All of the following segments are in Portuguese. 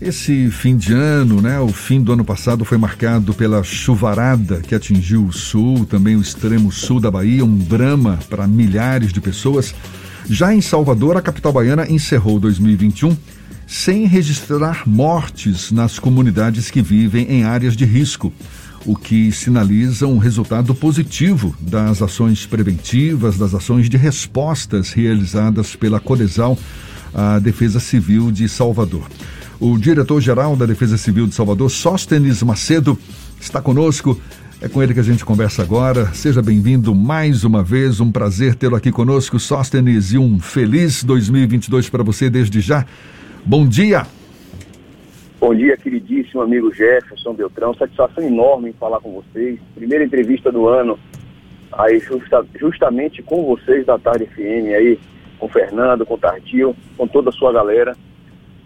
Esse fim de ano, né, o fim do ano passado foi marcado pela chuvarada que atingiu o sul, também o extremo sul da Bahia, um drama para milhares de pessoas. Já em Salvador, a capital baiana encerrou 2021 sem registrar mortes nas comunidades que vivem em áreas de risco, o que sinaliza um resultado positivo das ações preventivas, das ações de respostas realizadas pela Codesal, a Defesa Civil de Salvador. O diretor-geral da Defesa Civil de Salvador, Sóstenes Macedo, está conosco. É com ele que a gente conversa agora. Seja bem-vindo mais uma vez. Um prazer tê-lo aqui conosco, Sóstenes, e um feliz 2022 para você desde já. Bom dia. Bom dia, queridíssimo amigo Jefferson Beltrão. Satisfação enorme em falar com vocês. Primeira entrevista do ano, aí justa, justamente com vocês da Tarde FM, aí com o Fernando, com o Tardio, com toda a sua galera.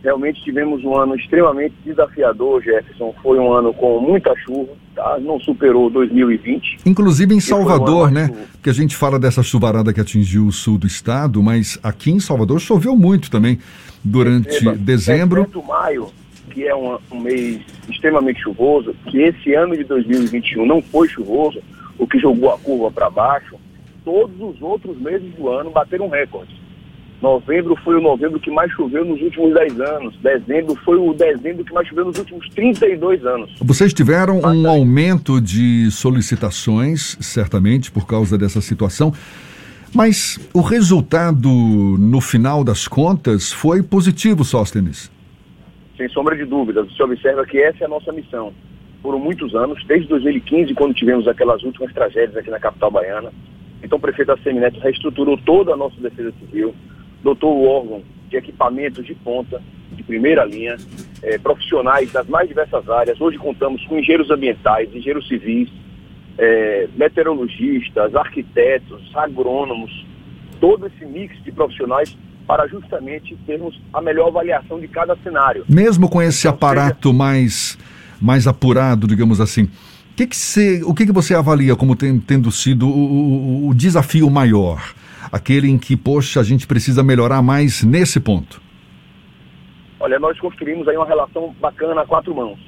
Realmente tivemos um ano extremamente desafiador, Jefferson. Foi um ano com muita chuva, tá? não superou 2020. Inclusive em Salvador, um né? Que a gente fala dessa chuvarada que atingiu o sul do estado, mas aqui em Salvador choveu muito também durante Receba, dezembro. É maio, que é um, um mês extremamente chuvoso, que esse ano de 2021 não foi chuvoso, o que jogou a curva para baixo, todos os outros meses do ano bateram recordes. Novembro foi o novembro que mais choveu nos últimos 10 anos. Dezembro foi o dezembro que mais choveu nos últimos 32 anos. Vocês tiveram um aumento de solicitações, certamente, por causa dessa situação. Mas o resultado, no final das contas, foi positivo, Sóstenes? Sem sombra de dúvidas. Você observa que essa é a nossa missão. Por muitos anos, desde 2015, quando tivemos aquelas últimas tragédias aqui na capital baiana, então o prefeito Assemineto reestruturou toda a nossa defesa civil, dotou o órgão de equipamentos de ponta, de primeira linha, é, profissionais das mais diversas áreas. Hoje contamos com engenheiros ambientais, engenheiros civis, é, meteorologistas, arquitetos, agrônomos, todo esse mix de profissionais para justamente termos a melhor avaliação de cada cenário. Mesmo com esse aparato seja... mais, mais apurado, digamos assim, que que você, o que, que você avalia como tem, tendo sido o, o, o desafio maior? Aquele em que, poxa, a gente precisa melhorar mais nesse ponto? Olha, nós construímos aí uma relação bacana a quatro mãos.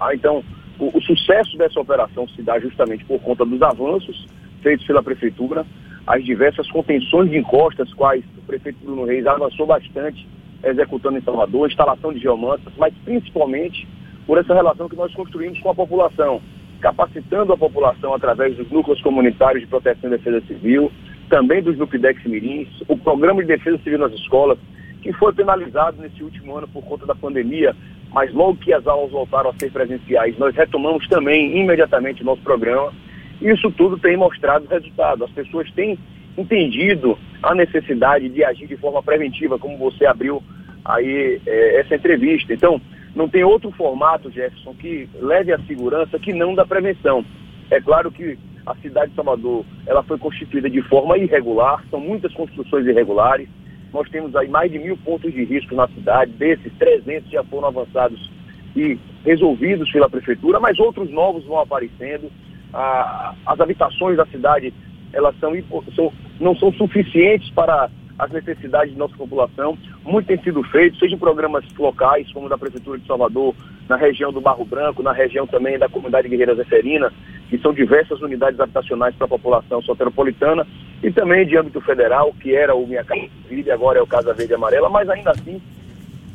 Ah, então, o, o, sucesso dessa operação se dá justamente por conta dos avanços feitos pela Prefeitura, as diversas contenções de encostas, quais o prefeito Bruno Reis avançou bastante executando em Salvador, instalação de geomantas, mas principalmente por essa relação que nós construímos com a população, capacitando a população através dos núcleos comunitários de proteção e defesa civil, também dos Nupidex Mirins, o programa de defesa civil nas escolas, que foi penalizado nesse último ano por conta da pandemia, mas logo que as aulas voltaram a ser presenciais, nós retomamos também imediatamente o nosso programa. E isso tudo tem mostrado resultado. As pessoas têm entendido a necessidade de agir de forma preventiva, como você abriu aí é, essa entrevista. Então, não tem outro formato, Jefferson, que leve a segurança que não da prevenção. É claro que a cidade de Salvador ela foi constituída de forma irregular, são muitas construções irregulares. Nós temos aí mais de mil pontos de risco na cidade, desses 300 já foram avançados e resolvidos pela prefeitura, mas outros novos vão aparecendo. Ah, as habitações da cidade elas são, são, não são suficientes para as necessidades de nossa população. Muito tem sido feito, seja em programas locais, como da Prefeitura de Salvador, na região do Barro Branco, na região também da comunidade Guerreira Zeferina, que são diversas unidades habitacionais para a população soteropolitana, e também de âmbito federal, que era o Minha Casa Verde, agora é o Casa Verde Amarela, mas ainda assim,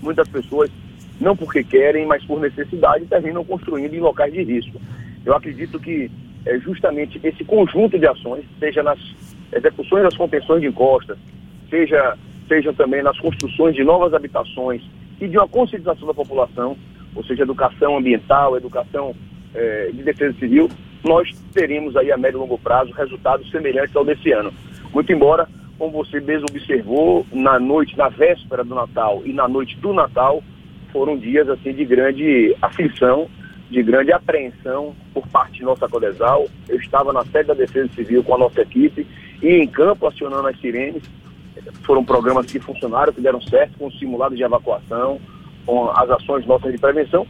muitas pessoas, não porque querem, mas por necessidade, terminam construindo em locais de risco. Eu acredito que é justamente esse conjunto de ações, seja nas execuções das contenções de encostas, seja, seja também nas construções de novas habitações e de uma conscientização da população, ou seja, educação ambiental, educação é, de defesa civil, nós teremos aí a médio e longo prazo resultados semelhantes ao desse ano. Muito embora, como você mesmo observou, na noite, na véspera do Natal e na noite do Natal, foram dias assim de grande aflição, de grande apreensão por parte de nossa Codesal. Eu estava na sede da Defesa Civil com a nossa equipe e em campo acionando as sirenes. Foram programas que funcionaram, que deram certo, com simulados de evacuação, com as ações nossas de prevenção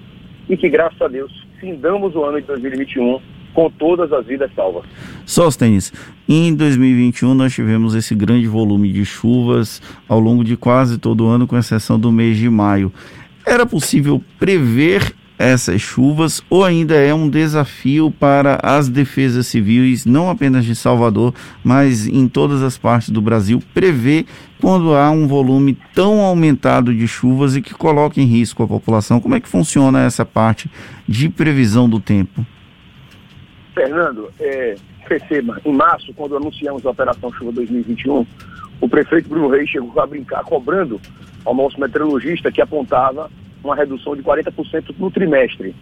e que, graças a Deus, findamos o ano de 2021 com todas as vidas salvas. Sóstenes, em 2021 nós tivemos esse grande volume de chuvas ao longo de quase todo o ano, com exceção do mês de maio. Era possível prever essas chuvas ou ainda é um desafio para as defesas civis, não apenas de Salvador, mas em todas as partes do Brasil, prever quando há um volume tão aumentado de chuvas e que coloca em risco a população? Como é que funciona essa parte de previsão do tempo? Fernando, é, perceba, em março, quando anunciamos a Operação Chuva 2021, o prefeito Bruno Reis chegou a brincar cobrando ao nosso meteorologista que apontava uma redução de 40% no trimestre.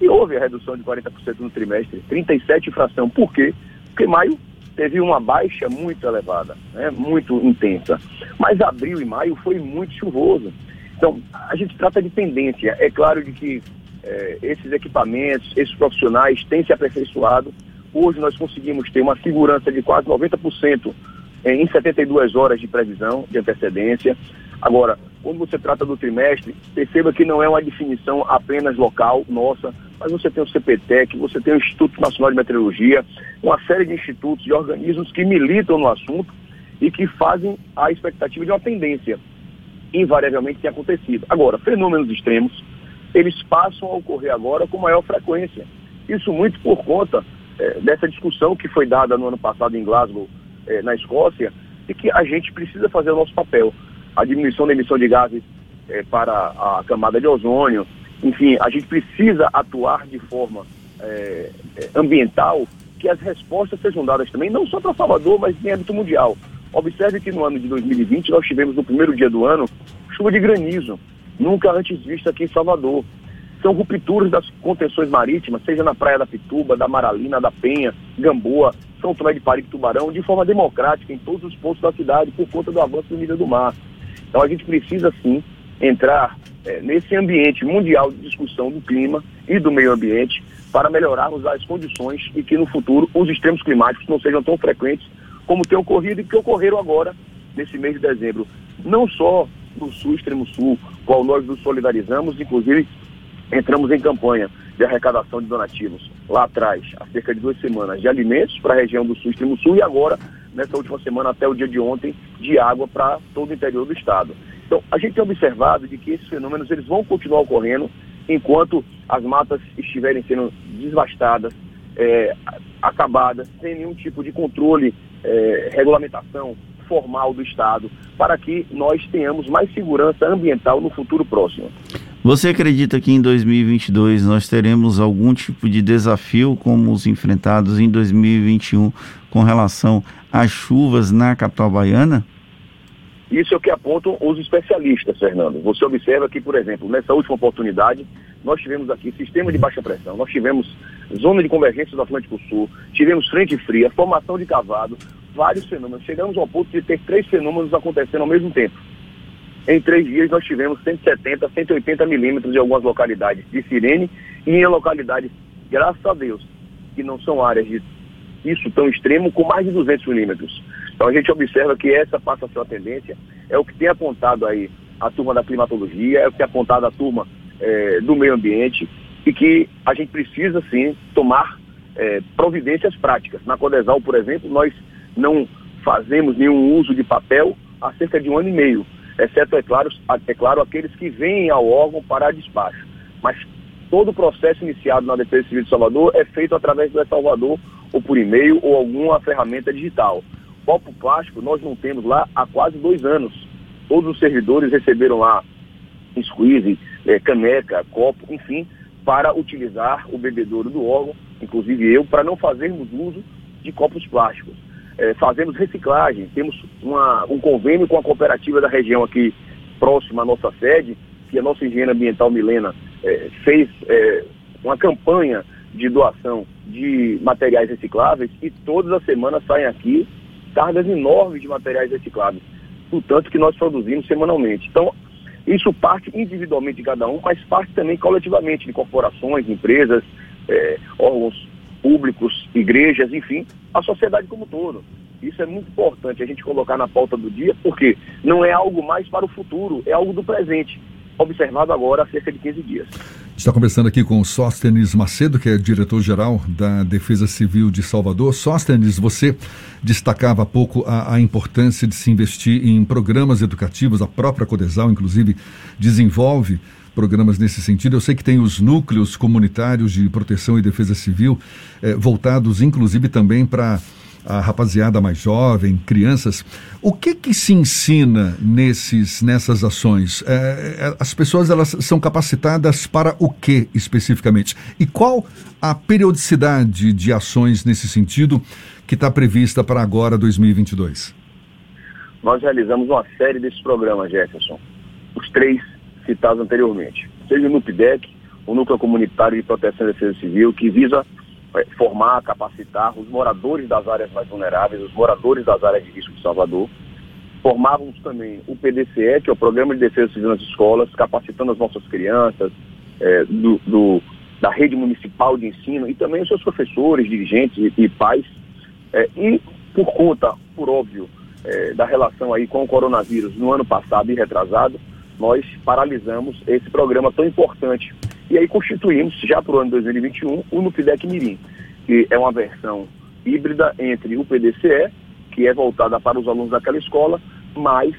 E houve a redução de 40% no trimestre, 37 fração. Por quê? Porque maio teve uma baixa muito elevada, né? muito intensa. Mas abril e maio foi muito chuvoso. Então, a gente trata de tendência. É claro de que é, esses equipamentos, esses profissionais têm se aperfeiçoado. Hoje nós conseguimos ter uma segurança de quase 90% em 72 horas de previsão, de antecedência. Agora, quando você trata do trimestre, perceba que não é uma definição apenas local, nossa, mas você tem o CPTEC, você tem o Instituto Nacional de Meteorologia, uma série de institutos e organismos que militam no assunto e que fazem a expectativa de uma tendência. Invariavelmente tem acontecido. Agora, fenômenos extremos, eles passam a ocorrer agora com maior frequência. Isso muito por conta é, dessa discussão que foi dada no ano passado em Glasgow, é, na Escócia, e que a gente precisa fazer o nosso papel a diminuição da emissão de gases é, para a camada de ozônio. Enfim, a gente precisa atuar de forma é, ambiental que as respostas sejam dadas também, não só para Salvador, mas em âmbito mundial. Observe que no ano de 2020 nós tivemos no primeiro dia do ano chuva de granizo, nunca antes vista aqui em Salvador. São rupturas das contenções marítimas, seja na Praia da Pituba, da Maralina, da Penha, Gamboa, São Tomé de Parique, Tubarão, de forma democrática em todos os pontos da cidade por conta do avanço do nível do mar. Então a gente precisa sim entrar é, nesse ambiente mundial de discussão do clima e do meio ambiente para melhorarmos as condições e que no futuro os extremos climáticos não sejam tão frequentes como tem ocorrido e que ocorreram agora nesse mês de dezembro. Não só no sul, extremo sul, qual nós nos solidarizamos, inclusive entramos em campanha de arrecadação de donativos lá atrás, há cerca de duas semanas, de alimentos para a região do sul, extremo sul, e agora nessa última semana até o dia de ontem de água para todo o interior do estado. Então, a gente tem observado de que esses fenômenos eles vão continuar ocorrendo enquanto as matas estiverem sendo devastadas, é, acabadas, sem nenhum tipo de controle, é, regulamentação formal do Estado, para que nós tenhamos mais segurança ambiental no futuro próximo. Você acredita que em 2022 nós teremos algum tipo de desafio como os enfrentados em 2021 com relação às chuvas na capital baiana? Isso é o que apontam os especialistas, Fernando. Você observa que, por exemplo, nessa última oportunidade, nós tivemos aqui sistema de baixa pressão, nós tivemos zona de convergência do Atlântico Sul, tivemos frente fria, formação de cavado, vários fenômenos. Chegamos ao ponto de ter três fenômenos acontecendo ao mesmo tempo. Em três dias nós tivemos 170, 180 milímetros em algumas localidades de Sirene e em localidades, graças a Deus, que não são áreas de isso tão extremo, com mais de 200 milímetros. Então a gente observa que essa passa a ser a tendência, é o que tem apontado aí a turma da climatologia, é o que tem apontado a turma é, do meio ambiente e que a gente precisa sim tomar é, providências práticas. Na Codesal, por exemplo, nós não fazemos nenhum uso de papel há cerca de um ano e meio, exceto, é claro, é claro aqueles que vêm ao órgão para despacho. Mas todo o processo iniciado na Defesa Civil de Salvador é feito através do Salvador ou por e-mail ou alguma ferramenta digital. Copo plástico nós não temos lá há quase dois anos. Todos os servidores receberam lá squeeze, é, caneca, copo, enfim, para utilizar o bebedouro do órgão, inclusive eu, para não fazermos uso de copos plásticos. É, fazemos reciclagem, temos uma, um convênio com a cooperativa da região aqui próxima à nossa sede, que a nossa engenheira ambiental Milena é, fez é, uma campanha de doação de materiais recicláveis e todas as semanas saem aqui cargas enormes de materiais recicláveis, o tanto que nós produzimos semanalmente. Então, isso parte individualmente de cada um, mas parte também coletivamente de corporações, empresas, é, órgãos públicos, igrejas, enfim, a sociedade como um todo. Isso é muito importante a gente colocar na pauta do dia, porque não é algo mais para o futuro, é algo do presente observado agora há cerca de 15 dias. Está conversando aqui com o Sóstenes Macedo, que é diretor-geral da Defesa Civil de Salvador. Sóstenes, você destacava há pouco a, a, importância de se investir em programas educativos, a própria Codesal, inclusive, desenvolve programas nesse sentido. Eu sei que tem os núcleos comunitários de proteção e defesa civil, eh, voltados inclusive também para a rapaziada mais jovem, crianças. O que que se ensina nesses, nessas ações? É, as pessoas elas são capacitadas para o que especificamente? E qual a periodicidade de ações nesse sentido que está prevista para agora, 2022? Nós realizamos uma série desses programas, Jefferson. Os três citados anteriormente. Seja o NUPDEC, o Núcleo Comunitário de Proteção e Defesa Civil, que visa é, formar, capacitar os moradores das áreas mais vulneráveis, os moradores das áreas de risco de Salvador. Formávamos também o PDCE, que é o Programa de Defesa Civil nas Escolas, capacitando as nossas crianças, é, do, do, da rede municipal de ensino e também os seus professores, dirigentes e, e pais. É, e por conta, por óbvio, é, da relação aí com o coronavírus no ano passado e retrasado, nós paralisamos esse programa tão importante e aí constituímos, já para o ano 2021, o Nupidec Mirim, que é uma versão híbrida entre o PDCE, que é voltada para os alunos daquela escola, mais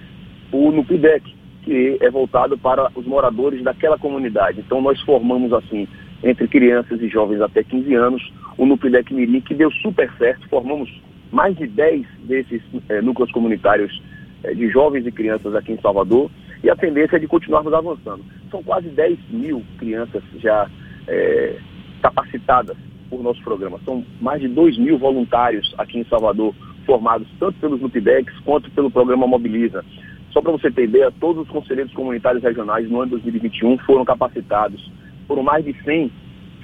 o Nupidec, que é voltado para os moradores daquela comunidade. Então nós formamos assim, entre crianças e jovens até 15 anos, o Nupidec Mirim, que deu super certo, formamos mais de 10 desses é, núcleos comunitários é, de jovens e crianças aqui em Salvador, e a tendência é de continuarmos avançando. São quase 10 mil crianças já é, capacitadas por nosso programa. São mais de 2 mil voluntários aqui em Salvador, formados tanto pelos NUPDEX quanto pelo programa Mobiliza. Só para você ter ideia, todos os conselheiros comunitários regionais no ano 2021 foram capacitados. Foram mais de 100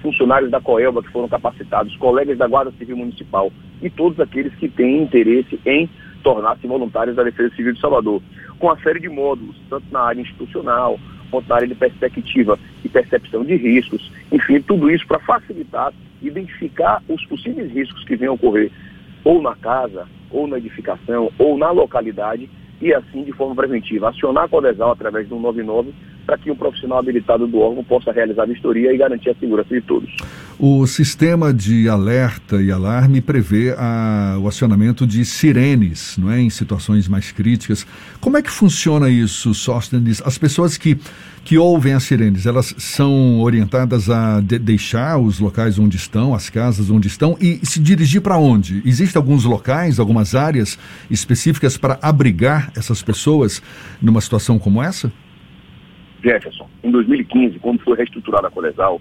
funcionários da Coelba que foram capacitados, colegas da Guarda Civil Municipal e todos aqueles que têm interesse em tornar-se voluntários da Defesa Civil de Salvador, com uma série de módulos, tanto na área institucional, quanto na área de perspectiva e percepção de riscos, enfim, tudo isso para facilitar, identificar os possíveis riscos que venham ocorrer ou na casa, ou na edificação, ou na localidade, e assim, de forma preventiva, acionar a Codesal através do 199 para que um profissional habilitado do órgão possa realizar a vistoria e garantir a segurança de todos. O sistema de alerta e alarme prevê a, o acionamento de sirenes, não é, em situações mais críticas. Como é que funciona isso, Sóstenes? As pessoas que que ouvem as sirenes, elas são orientadas a de deixar os locais onde estão, as casas onde estão e se dirigir para onde? Existem alguns locais, algumas áreas específicas para abrigar essas pessoas numa situação como essa? Jefferson, em 2015, quando foi reestruturada a Colesal,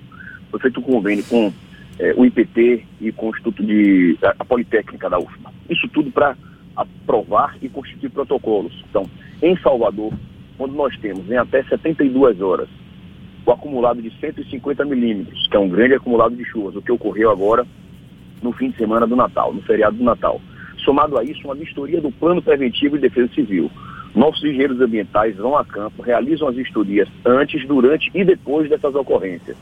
foi feito um convênio com é, o IPT e com o Instituto de a, a Politécnica da UFMA. Isso tudo para aprovar e constituir protocolos. Então, em Salvador, quando nós temos em até 72 horas o acumulado de 150 milímetros, que é um grande acumulado de chuvas, o que ocorreu agora no fim de semana do Natal, no feriado do Natal. Somado a isso, uma vistoria do Plano Preventivo de Defesa Civil. Nossos engenheiros ambientais vão a campo, realizam as vistorias antes, durante e depois dessas ocorrências.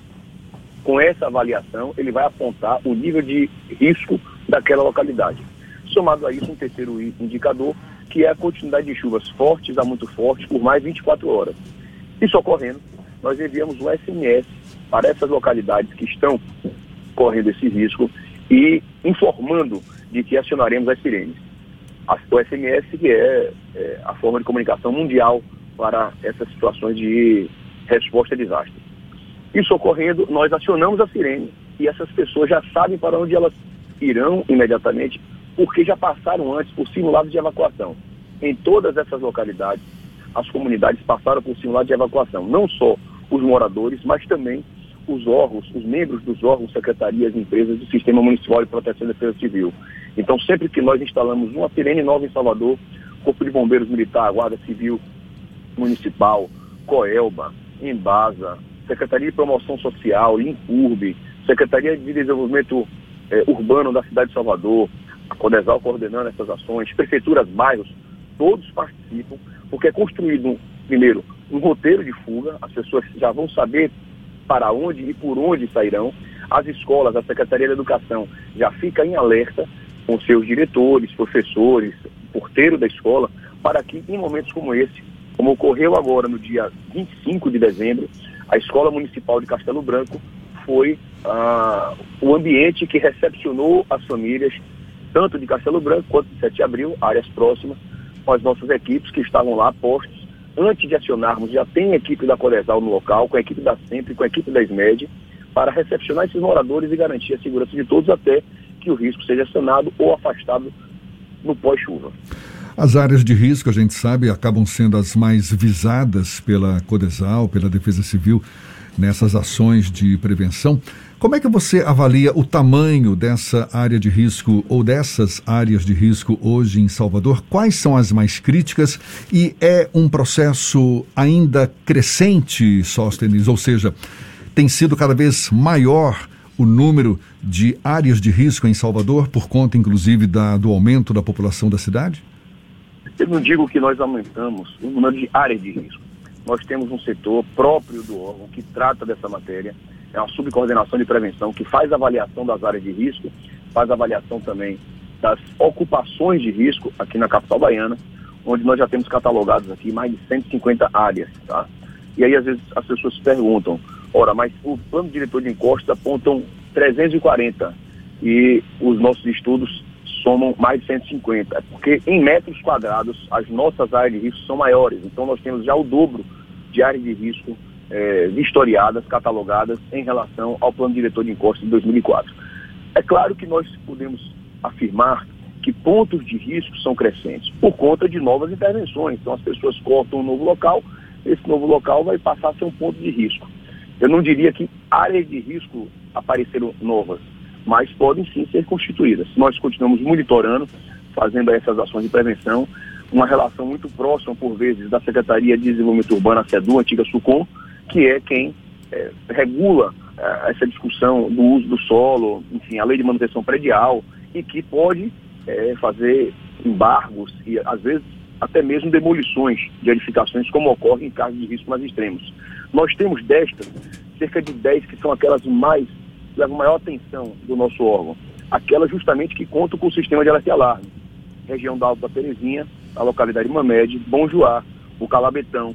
Com essa avaliação, ele vai apontar o nível de risco daquela localidade. Somado a isso, um terceiro indicador, que é a continuidade de chuvas fortes a muito fortes por mais 24 horas. Isso ocorrendo, nós enviamos um SMS para essas localidades que estão correndo esse risco e informando de que acionaremos as sirenes o SMS, que é, é, a forma de comunicação mundial para essas situações de resposta a desastre. Isso ocorrendo, nós acionamos a sirene e essas pessoas já sabem para onde elas irão imediatamente, porque já passaram antes por simulados de evacuação. Em todas essas localidades, as comunidades passaram por simulado de evacuação, não só os moradores, mas também os órgãos, os membros dos órgãos, secretarias, empresas do Sistema Municipal de Proteção e Defesa Civil. Então, sempre que nós instalamos uma sirene nova em Salvador, Corpo de Bombeiros Militar, Guarda Civil Municipal, Coelba, Embasa, Secretaria de Promoção Social, Incurbe, Secretaria de Desenvolvimento eh, Urbano da cidade de Salvador, a Codesal coordenando essas ações, prefeituras, bairros, todos participam, porque é construído, primeiro, um roteiro de fuga, as pessoas já vão saber para onde e por onde sairão. As escolas, a Secretaria da Educação já fica em alerta com seus diretores, professores, porteiro da escola, para que em momentos como esse, como ocorreu agora no dia 25 de dezembro, a Escola Municipal de Castelo Branco foi ah, o ambiente que recepcionou as famílias, tanto de Castelo Branco quanto de 7 de abril, áreas próximas, com as nossas equipes que estavam lá postos antes de acionarmos, já tem a equipe da Codesal no local, com a equipe da Sempre, com a equipe da SMED, para recepcionar esses moradores e garantir a segurança de todos até que o risco seja sanado ou afastado no pós-chuva. As áreas de risco, a gente sabe, acabam sendo as mais visadas pela Codesal, pela Defesa Civil, nessas ações de prevenção. Como é que você avalia o tamanho dessa área de risco ou dessas áreas de risco hoje em Salvador? Quais são as mais críticas e é um processo ainda crescente, Sóstenes? Ou seja, tem sido cada vez maior o número de áreas de risco em Salvador, por conta inclusive da, do aumento da população da cidade? Eu não digo que nós aumentamos o número de áreas de risco. Nós temos um setor próprio do órgão que trata dessa matéria é uma subcoordenação de prevenção que faz avaliação das áreas de risco, faz avaliação também das ocupações de risco aqui na capital baiana, onde nós já temos catalogados aqui mais de 150 áreas, tá? E aí às vezes as pessoas perguntam, ora, mas o plano diretor de encostas apontam 340 e os nossos estudos somam mais de 150, é porque em metros quadrados as nossas áreas de risco são maiores, então nós temos já o dobro de áreas de risco é, vistoriadas, catalogadas em relação ao plano diretor de encostas de 2004. É claro que nós podemos afirmar que pontos de risco são crescentes por conta de novas intervenções. Então, as pessoas cortam um novo local, esse novo local vai passar a ser um ponto de risco. Eu não diria que áreas de risco apareceram novas, mas podem sim ser constituídas. Nós continuamos monitorando, fazendo essas ações de prevenção, uma relação muito próxima, por vezes, da Secretaria de Desenvolvimento Urbano, a SEDU, antiga SUCOM, que é quem é, regula é, essa discussão do uso do solo, enfim, a lei de manutenção predial, e que pode é, fazer embargos e, às vezes, até mesmo demolições de edificações, como ocorre em casos de risco mais extremos. Nós temos destas, cerca de 10 que são aquelas mais, que maior atenção do nosso órgão. Aquelas justamente que contam com o sistema de alerta e alarme. Região da Alta Terezinha, a localidade Mamed, Bom Joá, o Calabetão,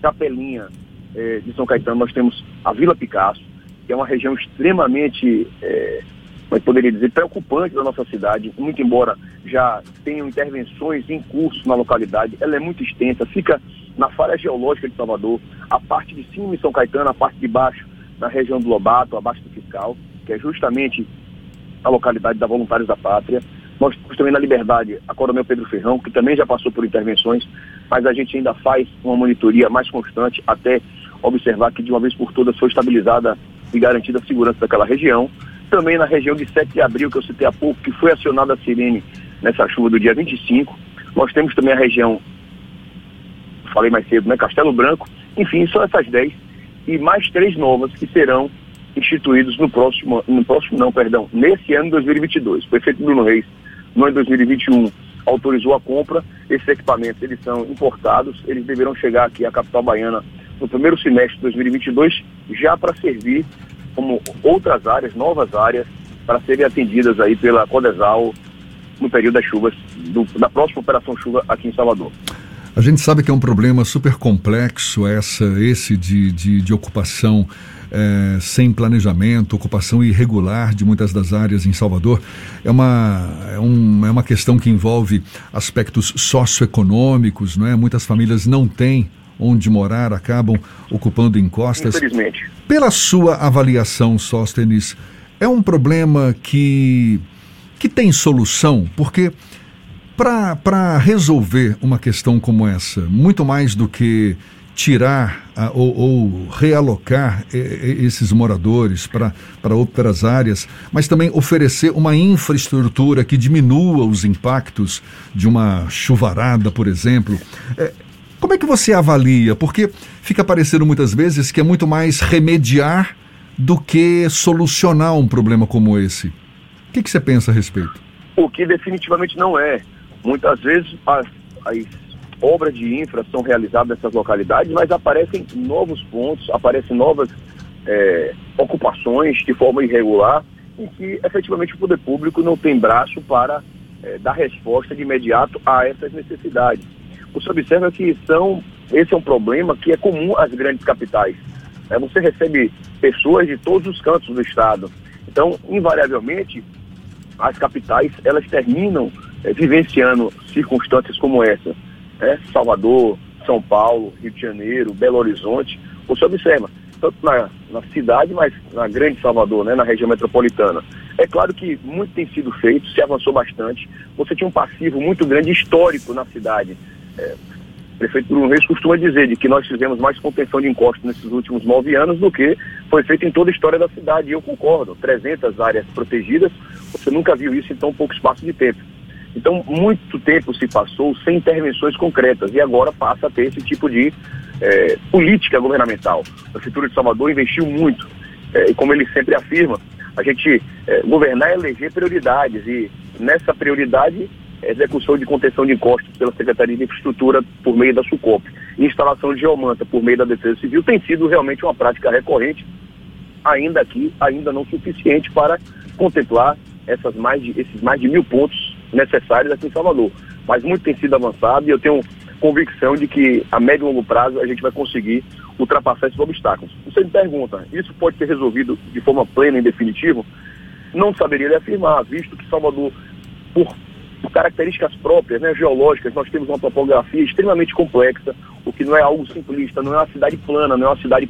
Capelinha, é, de São Caetano, nós temos a Vila Picasso, que é uma região extremamente, é, eu poderia dizer, preocupante da nossa cidade, muito embora já tenham intervenções em curso na localidade, ela é muito extensa, fica na falha geológica de Salvador, a parte de cima em São Caetano, a parte de baixo na região do Lobato, abaixo do Fiscal, que é justamente a localidade da Voluntários da Pátria. Nós temos também na Liberdade a Coronel Pedro Ferrão, que também já passou por intervenções, mas a gente ainda faz uma monitoria mais constante até observar que de uma vez por todas foi estabilizada e garantida a segurança daquela região. Também na região de 7 de abril, que eu citei há pouco, que foi acionada a sirene nessa chuva do dia 25. Nós temos também a região, falei mais cedo, né, Castelo Branco. Enfim, são essas 10 e mais três novas que serão instituídos no próximo, no próximo não, perdão, nesse ano 2022. O prefeito Bruno Reis, no ano 2021, autorizou a compra. Esses equipamentos, eles são importados, eles deverão chegar aqui à capital baiana no primeiro semestre de 2022, já para servir como outras áreas, novas áreas, para serem atendidas aí pela Codesal no período das chuvas, do, da próxima Operação Chuva aqui em Salvador. A gente sabe que é um problema super complexo essa, esse de, de, de ocupação é, sem planejamento, ocupação irregular de muitas das áreas em Salvador. É uma, é, um, é uma questão que envolve aspectos socioeconômicos, não é? Muitas famílias não têm onde morar acabam ocupando encostas. Infelizmente. Pela sua avaliação, Sóstenes, é um problema que, que tem solução? Porque para resolver uma questão como essa, muito mais do que tirar uh, ou, ou, realocar esses moradores para outras áreas, mas também oferecer uma infraestrutura que diminua os impactos de uma chuvarada, por exemplo. É, como é que você avalia? Porque fica parecendo muitas vezes que é muito mais remediar do que solucionar um problema como esse. O que, que você pensa a respeito? O que definitivamente não é. Muitas vezes as, as obras de infra são realizadas nessas localidades, mas aparecem novos pontos, aparecem novas é, ocupações de forma irregular, em que efetivamente o poder público não tem braço para é, dar resposta de imediato a essas necessidades você observa que são, esse é um problema que é comum às grandes capitais. É, você recebe pessoas de todos os cantos do estado. Então, invariavelmente, as capitais elas terminam é, vivenciando circunstâncias como essa. Né? Salvador, São Paulo, Rio de Janeiro, Belo Horizonte, você observa, tanto na, na cidade, mas na grande Salvador, né, na região metropolitana. É claro que muito tem sido feito, se avançou bastante. Você tinha um passivo muito grande histórico na cidade. É, o prefeito Bruno Reis costuma dizer de que nós fizemos mais contenção de encostos nesses últimos nove anos do que foi feito em toda a história da cidade. E eu concordo, 300 áreas protegidas, você nunca viu isso em tão pouco espaço de tempo. Então, muito tempo se passou sem intervenções concretas e agora passa a ter esse tipo de é, política governamental. A Prefeitura de Salvador investiu muito é, e, como ele sempre afirma, a gente é, governar é eleger prioridades e nessa prioridade execução de contenção de encostos pela Secretaria de Infraestrutura por meio da SUCOP instalação de geomanta por meio da Defesa Civil tem sido realmente uma prática recorrente, ainda aqui, ainda não suficiente para contemplar essas mais de, esses mais de mil pontos necessários aqui em Salvador. Mas muito tem sido avançado e eu tenho convicção de que a médio e longo prazo a gente vai conseguir ultrapassar esses obstáculos. Você me pergunta, isso pode ser resolvido de forma plena e definitiva? Não saberia afirmar, visto que Salvador, por, por características próprias, né, geológicas, nós temos uma topografia extremamente complexa, o que não é algo simplista, não é uma cidade plana, não é uma cidade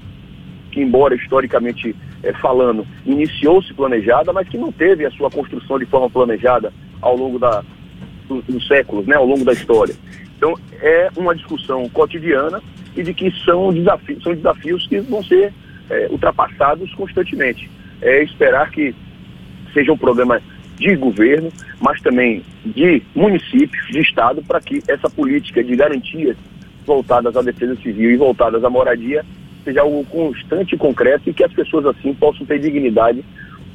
que, embora historicamente é, falando, iniciou-se planejada, mas que não teve a sua construção de forma planejada ao longo da, dos do séculos, né, ao longo da história. Então, é uma discussão cotidiana e de que são desafios, são desafios que vão ser é, ultrapassados constantemente. É esperar que seja um programa de governo, mas também de municípios, de Estado, para que essa política de garantias voltadas à defesa civil e voltadas à moradia seja algo constante e concreto e que as pessoas assim possam ter dignidade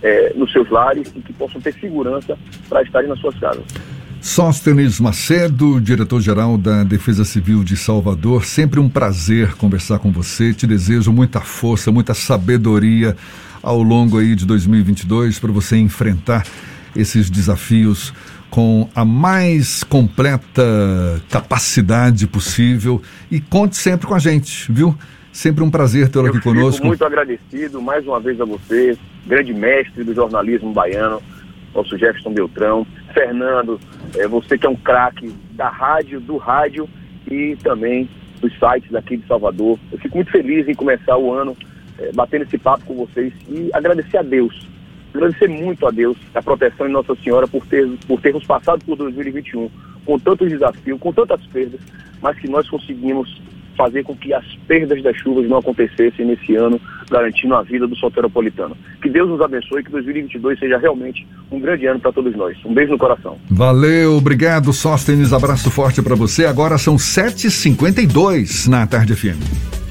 é, nos seus lares e que possam ter segurança para estarem nas suas casas. Sóstenes Macedo, diretor-geral da Defesa Civil de Salvador, sempre um prazer conversar com você. Te desejo muita força, muita sabedoria ao longo aí de 2022 para você enfrentar esses desafios com a mais completa capacidade possível e conte sempre com a gente, viu? Sempre um prazer tê-lo aqui conosco. Muito agradecido mais uma vez a você, grande mestre do jornalismo baiano, nosso Jefferson Beltrão, Fernando, é, você que é um craque da rádio, do rádio e também dos sites aqui de Salvador. Eu fico muito feliz em começar o ano é, batendo esse papo com vocês e agradecer a Deus. Agradecer muito a Deus, a proteção de Nossa Senhora por, ter, por termos passado por 2021 com tantos desafios, com tantas perdas, mas que nós conseguimos fazer com que as perdas das chuvas não acontecessem nesse ano, garantindo a vida do soteropolitano. Que Deus nos abençoe e que 2022 seja realmente um grande ano para todos nós. Um beijo no coração. Valeu, obrigado, Sóstenes. Abraço forte para você. Agora são 7h52 na Tarde FM.